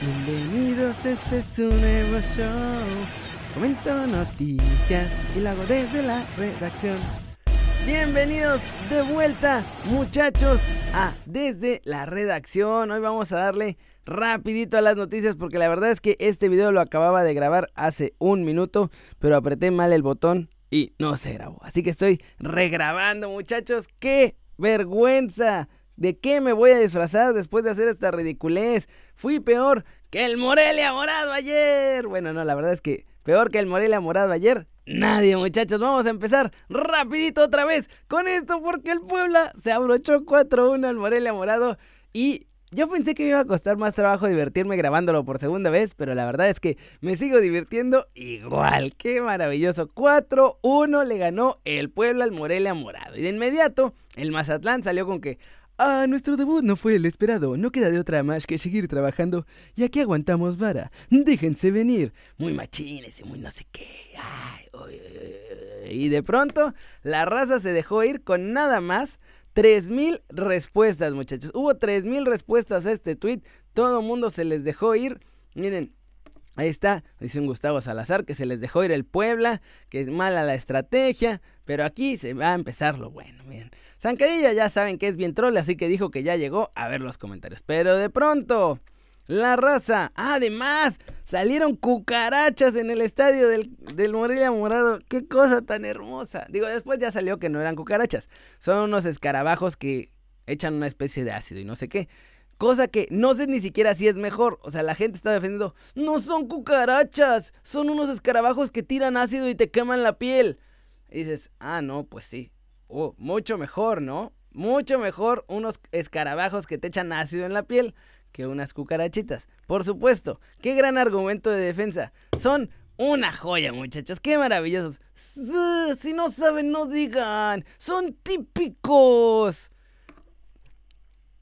Bienvenidos, este es un nuevo show. Comento noticias y lo hago desde la redacción. Bienvenidos de vuelta, muchachos, a Desde la redacción. Hoy vamos a darle rapidito a las noticias porque la verdad es que este video lo acababa de grabar hace un minuto, pero apreté mal el botón y no se grabó. Así que estoy regrabando, muchachos. ¡Qué vergüenza! ¿De qué me voy a disfrazar después de hacer esta ridiculez? Fui peor que el Morelia Morado ayer. Bueno, no, la verdad es que peor que el Morelia Morado ayer. Nadie, muchachos. Vamos a empezar rapidito otra vez con esto porque el Puebla se abrochó 4-1 al Morelia Morado y yo pensé que me iba a costar más trabajo divertirme grabándolo por segunda vez, pero la verdad es que me sigo divirtiendo igual. ¡Qué maravilloso! 4-1 le ganó el Puebla al Morelia Morado. Y de inmediato, el Mazatlán salió con que, Ah, nuestro debut no fue el esperado. No queda de otra más que seguir trabajando. Y aquí aguantamos vara. Déjense venir. Muy machines y muy no sé qué. Ay, Y de pronto, la raza se dejó ir con nada más 3000 respuestas, muchachos. Hubo 3000 respuestas a este tweet. Todo mundo se les dejó ir. Miren, Ahí está, dice un Gustavo Salazar que se les dejó ir el Puebla, que es mala la estrategia, pero aquí se va a empezar lo bueno, miren. Zancadilla ya saben que es bien troll, así que dijo que ya llegó a ver los comentarios. Pero de pronto, la raza, además, salieron cucarachas en el estadio del, del Morado. Qué cosa tan hermosa. Digo, después ya salió que no eran cucarachas. Son unos escarabajos que echan una especie de ácido y no sé qué. Cosa que no sé ni siquiera si es mejor. O sea, la gente está defendiendo. No son cucarachas. Son unos escarabajos que tiran ácido y te queman la piel. Y dices, ah, no, pues sí. Mucho mejor, ¿no? Mucho mejor unos escarabajos que te echan ácido en la piel que unas cucarachitas. Por supuesto, qué gran argumento de defensa. Son una joya, muchachos. Qué maravillosos. Si no saben, no digan. Son típicos.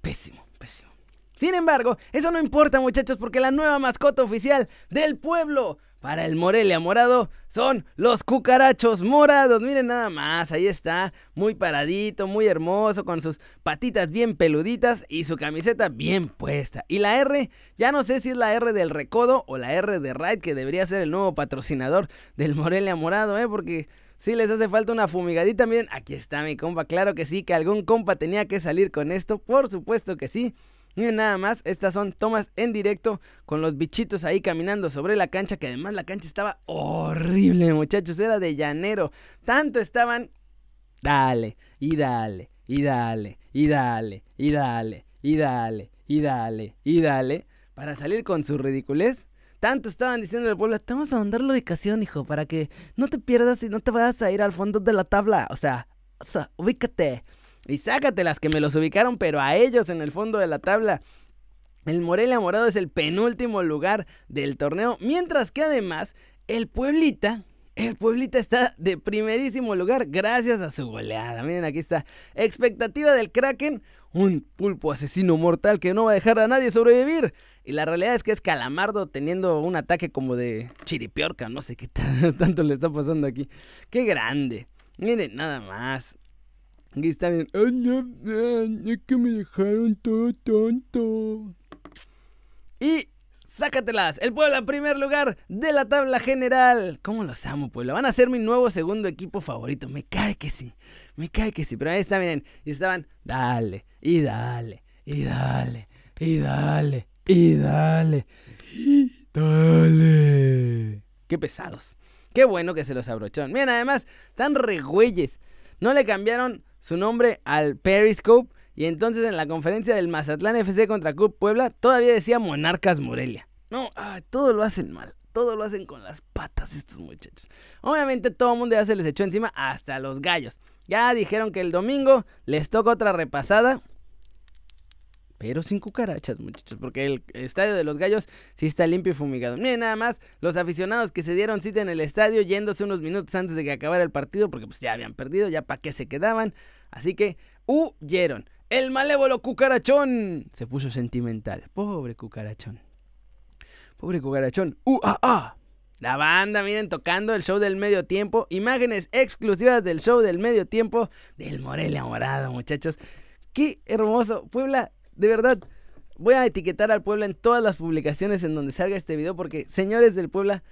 Pésimo, pésimo. Sin embargo, eso no importa, muchachos, porque la nueva mascota oficial del pueblo para el Morelia morado son los cucarachos morados. Miren nada más, ahí está, muy paradito, muy hermoso, con sus patitas bien peluditas y su camiseta bien puesta. Y la R, ya no sé si es la R del Recodo o la R de Ride, que debería ser el nuevo patrocinador del Morelia morado, ¿eh? Porque si les hace falta una fumigadita, miren, aquí está mi compa, claro que sí, que algún compa tenía que salir con esto, por supuesto que sí. Miren nada más, estas son tomas en directo con los bichitos ahí caminando sobre la cancha, que además la cancha estaba horrible, muchachos, era de llanero. Tanto estaban, dale, y dale, y dale, y dale, y dale, y dale, y dale, y dale, para salir con su ridiculez. Tanto estaban diciendo al pueblo, te vamos a mandar la ubicación, hijo, para que no te pierdas y no te vayas a ir al fondo de la tabla. O sea, o sea, ubícate. Y sácatelas que me los ubicaron, pero a ellos en el fondo de la tabla. El Morelia Morado es el penúltimo lugar del torneo, mientras que además el Pueblita, el Pueblita está de primerísimo lugar gracias a su goleada. Miren, aquí está. Expectativa del Kraken, un pulpo asesino mortal que no va a dejar a nadie sobrevivir. Y la realidad es que es Calamardo teniendo un ataque como de chiripiorca, no sé qué tanto le está pasando aquí. Qué grande. Miren, nada más. Aquí está bien. Es que me dejaron todo tonto. Y sácatelas. El Puebla, primer lugar de la tabla general. ¿Cómo los amo, Puebla? Van a ser mi nuevo segundo equipo favorito. Me cae que sí. Me cae que sí. Pero ahí está, miren. Y estaban, dale, y dale, y dale, y dale, y dale, y dale. Qué pesados. Qué bueno que se los abrocharon. Miren, además, están regüeyes. No le cambiaron su nombre al Periscope. Y entonces en la conferencia del Mazatlán FC contra Club Puebla todavía decía Monarcas Morelia. No, todo lo hacen mal. Todo lo hacen con las patas estos muchachos. Obviamente todo el mundo ya se les echó encima hasta los gallos. Ya dijeron que el domingo les toca otra repasada. Pero sin cucarachas, muchachos, porque el estadio de los gallos sí está limpio y fumigado. Miren nada más los aficionados que se dieron cita en el estadio yéndose unos minutos antes de que acabara el partido, porque pues ya habían perdido, ya para qué se quedaban. Así que huyeron. El malévolo cucarachón se puso sentimental. Pobre cucarachón. Pobre cucarachón. ¡Uh, ah, ah! La banda, miren, tocando el show del medio tiempo. Imágenes exclusivas del show del medio tiempo del Morelia Morado, muchachos. Qué hermoso. Puebla de verdad, voy a etiquetar al Puebla en todas las publicaciones en donde salga este video porque, señores del Puebla,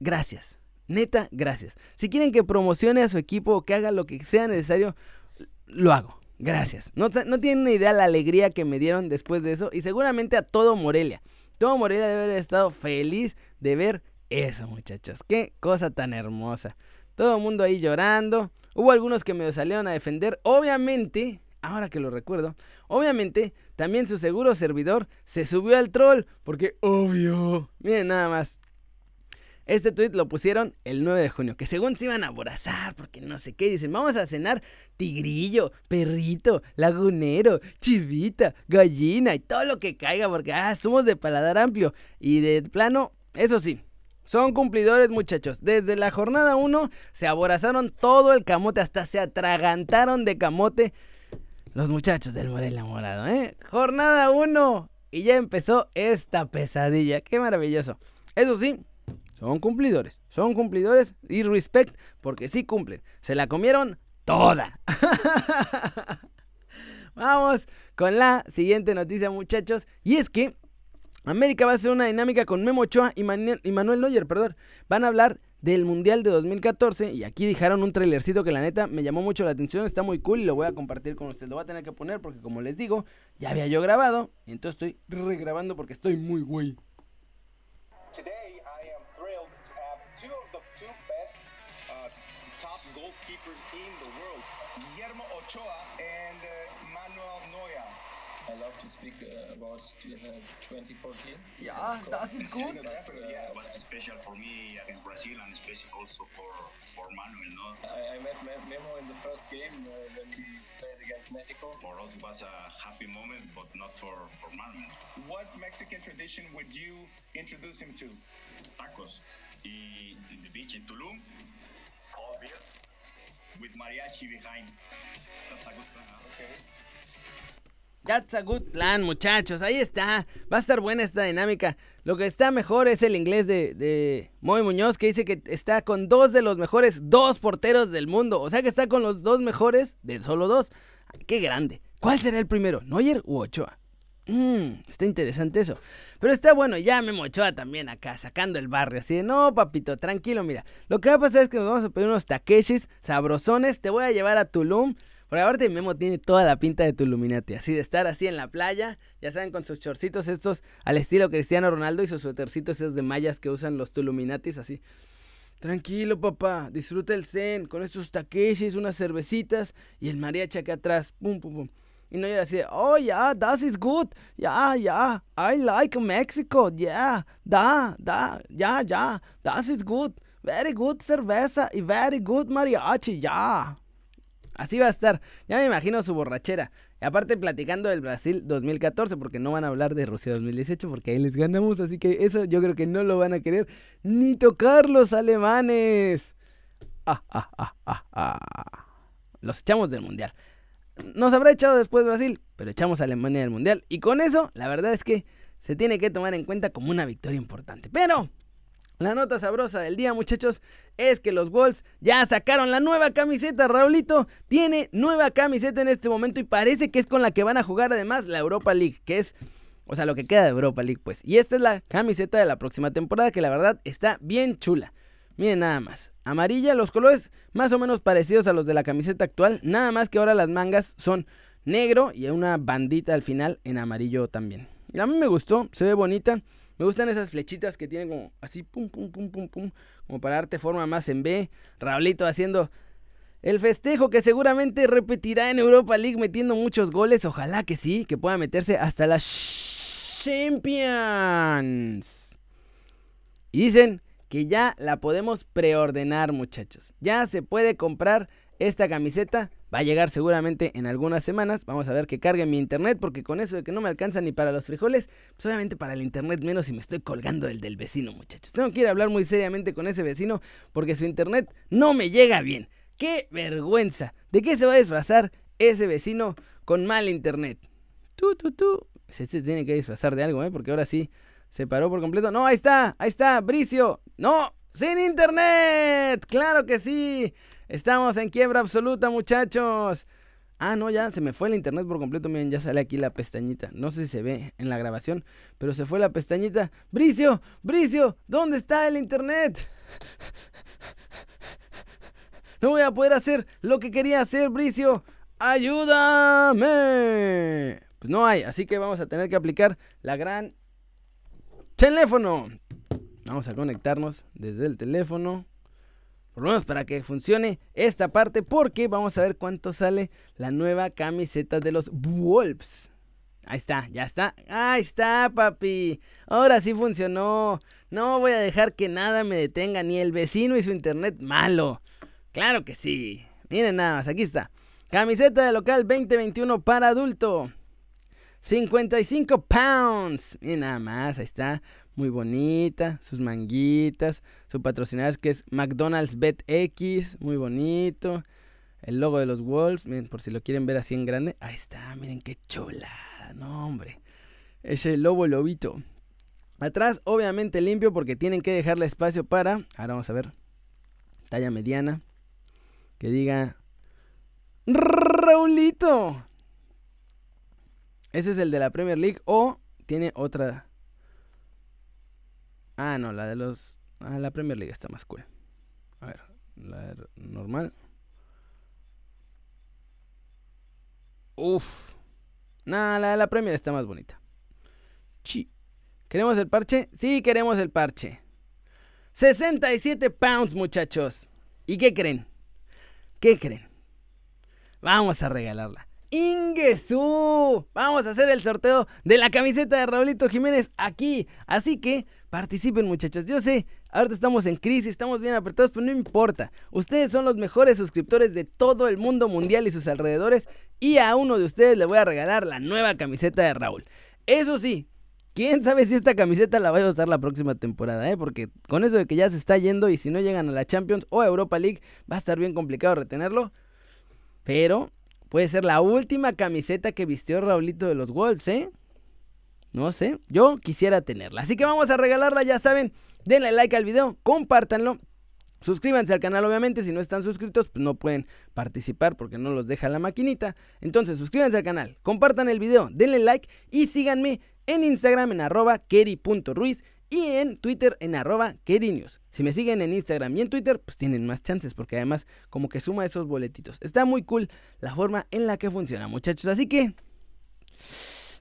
gracias. Neta, gracias. Si quieren que promocione a su equipo o que haga lo que sea necesario, lo hago. Gracias. No, tienen una idea la alegría que me dieron después de eso y seguramente a todo Morelia. Todo Morelia debe haber estado feliz de ver eso, muchachos. Qué cosa tan hermosa. Todo el mundo ahí llorando. Hubo algunos que me salieron a defender. Obviamente, ahora que lo recuerdo, obviamente también su seguro servidor se subió al troll. Porque, obvio. Miren nada más. Este tweet lo pusieron el 9 de junio, que según se iban a aborazar, porque no sé qué, dicen, vamos a cenar tigrillo, perrito, lagunero, chivita, gallina y todo lo que caiga, porque ah, somos de paladar amplio. Y de plano, eso sí, son cumplidores muchachos. Desde la jornada 1 se aborazaron todo el camote, hasta se atragantaron de camote los muchachos del Morelia Morado, ¿eh? Jornada 1 y ya empezó esta pesadilla, qué maravilloso. Eso sí, son cumplidores, son cumplidores y respect porque sí cumplen. Se la comieron toda. Vamos con la siguiente noticia, muchachos. Y es que América va a hacer una dinámica con Memo Ochoa y, Manuel Neuer, perdón. Van a hablar del Mundial de 2014 y aquí dejaron un trailercito que la neta me llamó mucho la atención, está muy cool y lo voy a compartir con ustedes. Lo voy a tener que poner porque como les digo, ya había yo grabado y entonces estoy regrabando porque estoy muy güey. About uh, 2014? Yeah, that is good. Yeah, it was special for me against Brazil and special also for, for Manuel. No? I, I met Memo in the first game uh, when we played against Mexico. For us, it was a happy moment, but not for, for Manuel. What Mexican tradition would you introduce him to? Tacos. Y in the beach in Tulum, cold beer with mariachi behind. That's a good plan. Huh? Okay. That's a good plan, muchachos. Ahí está. Va a estar buena esta dinámica. Lo que está mejor es el inglés de, de Muñoz, que dice que está con dos de los mejores dos porteros del mundo. O sea que está con los dos mejores de solo dos. qué grande. ¿Cuál será el primero? ¿Neuer u Ochoa? Mmm, está interesante eso. Pero está bueno, ya me Ochoa también acá, sacando el barrio. Así de, no, papito, tranquilo, mira. Lo que va a pasar es que nos vamos a pedir unos takeshis sabrosones. Te voy a llevar a Tulum. Por aparte Memo tiene toda la pinta de tu Illuminati, así de estar así en la playa, ya saben, con sus chorcitos estos al estilo Cristiano Ronaldo y sus suétercitos esos de mallas que usan los Tuluminatis, así. Tranquilo, papá, disfruta el zen con estos takeshis, unas cervecitas y el mariachi acá atrás, pum, pum, pum. Y no era así, oh, yeah, that is good, yeah, yeah, I like Mexico, yeah, da, da, yeah, yeah, that is good, very good cerveza y very good mariachi, yeah. Así va a estar. Ya me imagino su borrachera. Y aparte platicando del Brasil 2014, porque no van a hablar de Rusia 2018, porque ahí les ganamos. Así que eso yo creo que no lo van a querer ni tocar los alemanes. Ah, ah, ah, ah, ah. Los echamos del Mundial. Nos habrá echado después Brasil, pero echamos a Alemania del Mundial. Y con eso, la verdad es que se tiene que tomar en cuenta como una victoria importante. Pero la nota sabrosa del día, muchachos, es que los Wolves ya sacaron la nueva camiseta. Raulito tiene nueva camiseta en este momento y parece que es con la que van a jugar además la Europa League, que es, o sea, lo que queda de Europa League, pues. Y esta es la camiseta de la próxima temporada, que la verdad está bien chula. Miren nada más. Amarilla, los colores más o menos parecidos a los de la camiseta actual, nada más que ahora las mangas son negro y una bandita al final en amarillo también. Y a mí me gustó, se ve bonita. Me gustan esas flechitas que tienen como así, pum, pum, pum, pum, pum, como para darte forma más en B. Raulito haciendo el festejo que seguramente repetirá en Europa League metiendo muchos goles. Ojalá que sí, que pueda meterse hasta las Champions. Y dicen que ya la podemos preordenar, muchachos. Ya se puede comprar esta camiseta Va a llegar seguramente en algunas semanas. Vamos a ver que cargue mi internet porque con eso de que no me alcanza ni para los frijoles, pues obviamente para el internet menos si me estoy colgando el del vecino, muchachos. Tengo que ir a hablar muy seriamente con ese vecino porque su internet no me llega bien. ¡Qué vergüenza! ¿De qué se va a disfrazar ese vecino con mal internet? Tú, tú, tú. Se, tiene que disfrazar de algo, ¿eh? Porque ahora sí se paró por completo. No, ahí está, ahí está, Bricio. No, sin internet. Claro que sí. Estamos en quiebra absoluta, muchachos. Ah, no, ya se me fue el internet por completo. Miren, ya sale aquí la pestañita. No sé si se ve en la grabación, pero se fue la pestañita. Bricio, Bricio, ¿dónde está el internet? No voy a poder hacer lo que quería hacer, Bricio. ¡Ayúdame! Pues no hay, así que vamos a tener que aplicar la gran teléfono. Vamos a conectarnos desde el teléfono. Por lo menos para que funcione esta parte, porque vamos a ver cuánto sale la nueva camiseta de los Wolves. Ahí está, ya está. Ahí está, papi. Ahora sí funcionó. No voy a dejar que nada me detenga, ni el vecino y su internet malo. Claro que sí. Miren nada más, aquí está. Camiseta de local 2021 para adulto. 55 pounds. Miren nada más, ahí está. Muy bonita. Sus manguitas. Su patrocinador que es McDonald's BetX. Muy bonito. El logo de los Wolves. Miren, por si lo quieren ver así en grande. Ahí está, miren qué chulada. No, hombre. Ese lobo lobito. Atrás, obviamente limpio porque tienen que dejarle espacio para. Ahora vamos a ver. Talla mediana. Que diga. Raulito. Ese es el de la Premier League. O tiene otra. Ah, no, la de los. Ah, la Premier League está más cool. A ver, la de normal. Uf. Nah, la de la Premier está más bonita. Chi. ¿Queremos el parche? Sí, queremos el parche. 67 pounds, muchachos. ¿Y qué creen? ¿Qué creen? Vamos a regalarla. ¡Ingesú! Vamos a hacer el sorteo de la camiseta de Raulito Jiménez aquí. Así que participen, muchachos. Yo sé, ahorita estamos en crisis, estamos bien apretados, pero no importa. Ustedes son los mejores suscriptores de todo el mundo mundial y sus alrededores. Y a uno de ustedes le voy a regalar la nueva camiseta de Raúl. Eso sí, quién sabe si esta camiseta la voy a usar la próxima temporada, ¿eh? Porque con eso de que ya se está yendo y si no llegan a la Champions o a Europa League, va a estar bien complicado retenerlo. Pero puede ser la última camiseta que vistió Raulito de los Wolves, ¿eh? No sé, yo quisiera tenerla. Así que vamos a regalarla, ya saben. Denle like al video, compártanlo. Suscríbanse al canal, obviamente, si no están suscritos, pues no pueden participar porque no los deja la maquinita. Entonces, suscríbanse al canal, compartan el video, denle like y síganme en Instagram en arroba keri.ruiz y en Twitter en arroba kerinews. Si me siguen en Instagram y en Twitter, pues tienen más chances porque además como que suma esos boletitos. Está muy cool la forma en la que funciona, muchachos. Así que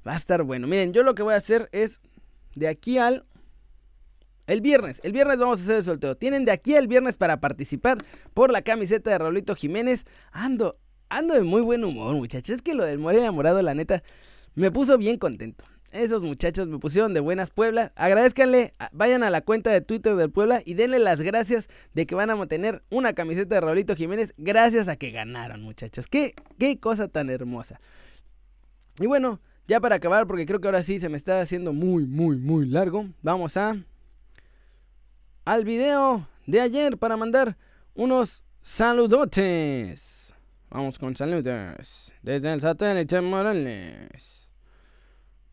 va a estar bueno. Miren, yo lo que voy a hacer es de aquí al el viernes, el viernes vamos a hacer el sorteo. Tienen de aquí al viernes para participar por la camiseta de Raulito Jiménez. Ando, ando de muy buen humor, muchachos. Es que lo del Morelia Morado, la neta, me puso bien contento. Esos muchachos me pusieron de buenas Puebla. Agradezcanle, vayan a la cuenta de Twitter del Puebla y denle las gracias de que van a tener una camiseta de Raulito Jiménez gracias a que ganaron, muchachos. Qué, qué cosa tan hermosa. Y bueno, ya para acabar, porque creo que ahora sí se me está haciendo muy, muy, muy largo. Vamos a al video de ayer para mandar unos saludotes. Vamos con saludos. Desde el satélite Morales.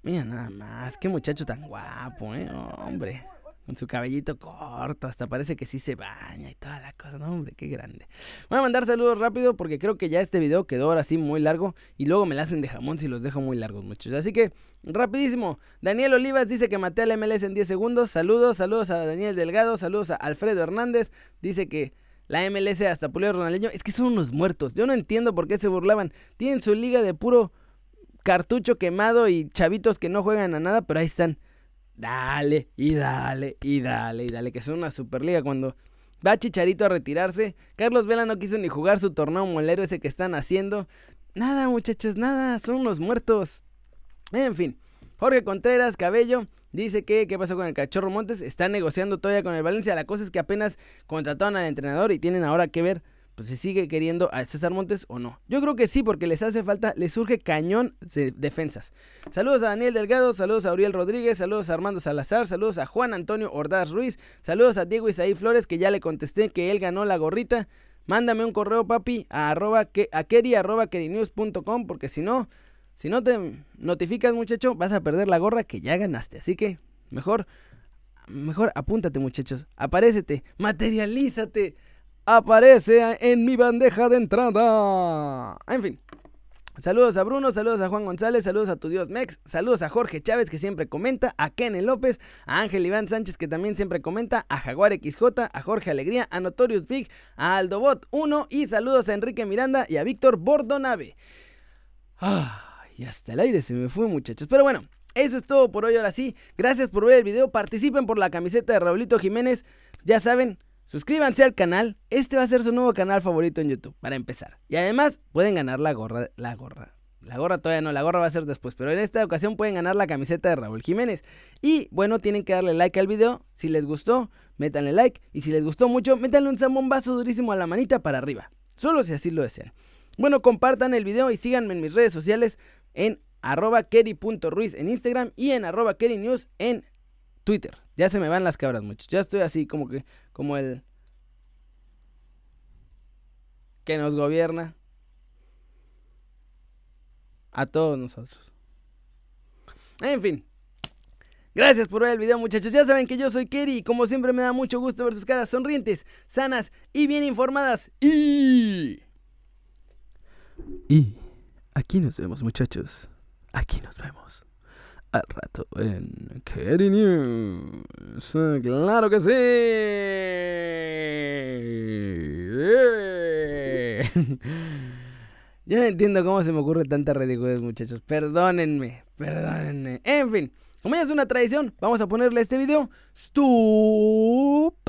Mira nada más, qué muchacho tan guapo, eh, hombre. Con su cabellito corto, hasta parece que sí se baña y toda la cosa. No, hombre, qué grande. Voy a mandar saludos rápido porque creo que ya este video quedó ahora sí muy largo. Y luego me la hacen de jamón si los dejo muy largos, muchachos. Así que, rapidísimo. Daniel Olivas dice que maté al MLS en 10 segundos. Saludos, saludos a Daniel Delgado, saludos a Alfredo Hernández. Dice que la MLS hasta Puleo Ronaldinho. Es que son unos muertos. Yo no entiendo por qué se burlaban. Tienen su liga de puro cartucho quemado y chavitos que no juegan a nada, pero ahí están. Dale, y dale, y dale, y dale, que son una superliga cuando va Chicharito a retirarse. Carlos Vela no quiso ni jugar su torneo molero ese que están haciendo. Nada, muchachos, nada, son unos muertos. En fin, Jorge Contreras Cabello dice que qué pasó con el Cachorro Montes. Está negociando todavía con el Valencia. La cosa es que apenas contrataron al entrenador y tienen ahora que ver pues se sigue queriendo a César Montes o no. Yo creo que sí, porque les hace falta, les surge cañón de defensas. Saludos a Daniel Delgado, saludos a Uriel Rodríguez, saludos a Armando Salazar, saludos a Juan Antonio Ordaz Ruiz, saludos a Diego Isaí Flores, que ya le contesté que él ganó la gorrita. Mándame un correo, papi, a, arroba, arroba, kerinews.com, porque si no, si no te notificas, muchacho, vas a perder la gorra que ya ganaste. Así que, mejor, mejor apúntate, muchachos. Aparécete, materialízate aparece en mi bandeja de entrada. En fin, Saludos a Bruno, saludos a Juan González, saludos a tu Dios Mex, saludos a Jorge Chávez que siempre comenta, a Kenen López, a Ángel Iván Sánchez que también siempre comenta, a Jaguar XJ, a Jorge Alegría, a Notorious Big, a Aldobot 1 y saludos a Enrique Miranda y a Víctor Bordonave. y hasta el aire se me fue muchachos, pero bueno. Eso es todo por hoy, ahora sí. Gracias por ver el video. Participen por la camiseta de Raulito Jiménez. Ya saben, suscríbanse al canal. Este va a ser su nuevo canal favorito en YouTube, para empezar. Y además, pueden ganar la gorra. La gorra. La gorra todavía no, la gorra va a ser después. Pero en esta ocasión pueden ganar la camiseta de Raúl Jiménez. Y bueno, tienen que darle like al video. Si les gustó, métanle like. Y si les gustó mucho, métanle un zambombazo durísimo a la manita para arriba. Solo si así lo desean. Bueno, compartan el video y síganme en mis redes sociales en arroba en Instagram y en arroba kerinews en Twitter. Ya se me van las cabras, muchachos. Ya estoy así como que, como el que nos gobierna a todos nosotros. En fin. Gracias por ver el video muchachos. Ya saben que yo soy Kerry y como siempre me da mucho gusto ver sus caras sonrientes, sanas y bien informadas. Y... Y aquí nos vemos muchachos. Aquí nos vemos. Al rato en Kerry News. Claro que sí. Ya no entiendo cómo se me ocurre tanta ridiculez, muchachos. Perdónenme, perdónenme. En fin, como ya es una tradición, vamos a ponerle a este video. Stop.